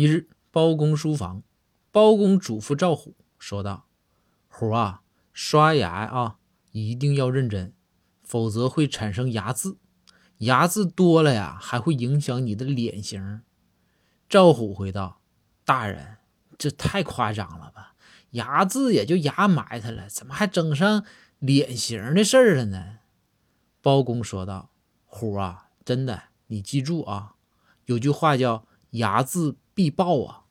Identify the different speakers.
Speaker 1: 一日，包公书房，包公嘱咐赵虎说道：“虎啊，刷牙啊，一定要认真，否则会产生牙渍。牙渍多了呀，还会影响你的脸型。”赵虎回道：“大人，这太夸张了吧？牙渍也就牙埋汰了，怎么还整上脸型的事儿了呢？”包公说道：“虎啊，真的，你记住啊，有句话叫‘牙渍必爆啊。